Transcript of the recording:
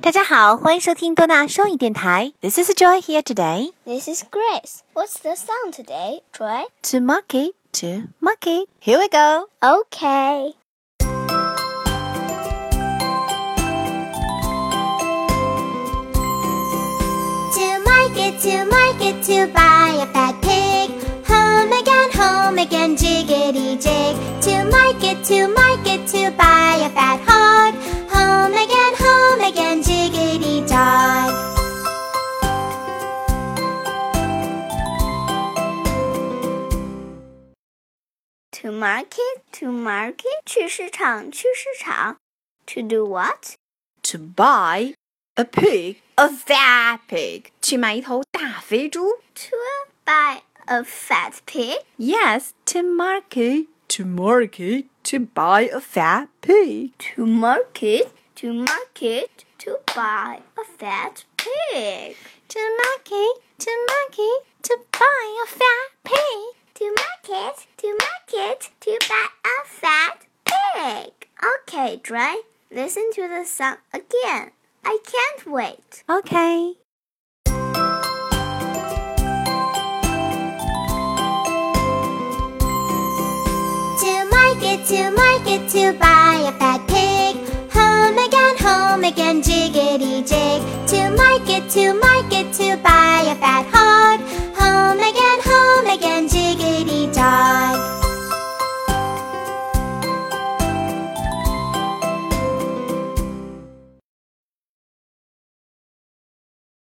大家好，欢迎收听多纳双语电台。This is Joy here today. This is Grace. What's the song today, Joy? To market, to market. Here we go. Okay. To market, to market, to buy a fat pig. Home again, home again, jiggity To market, to market, 去市场，去市场。To do what? To buy a pig, a fat pig. 去买一头大肥猪。 To buy a fat pig. Yes, to market, to market, to buy a fat pig. To market, to market, to buy a fat pig. To market, to market, to buy a fat pig. To market, to market, to buy a fat pig. Okay, Dre, listen to the song again. I can't wait. Okay. To market, to market, to buy a fat pig. Home again, home again, jiggity jig. To market, to market,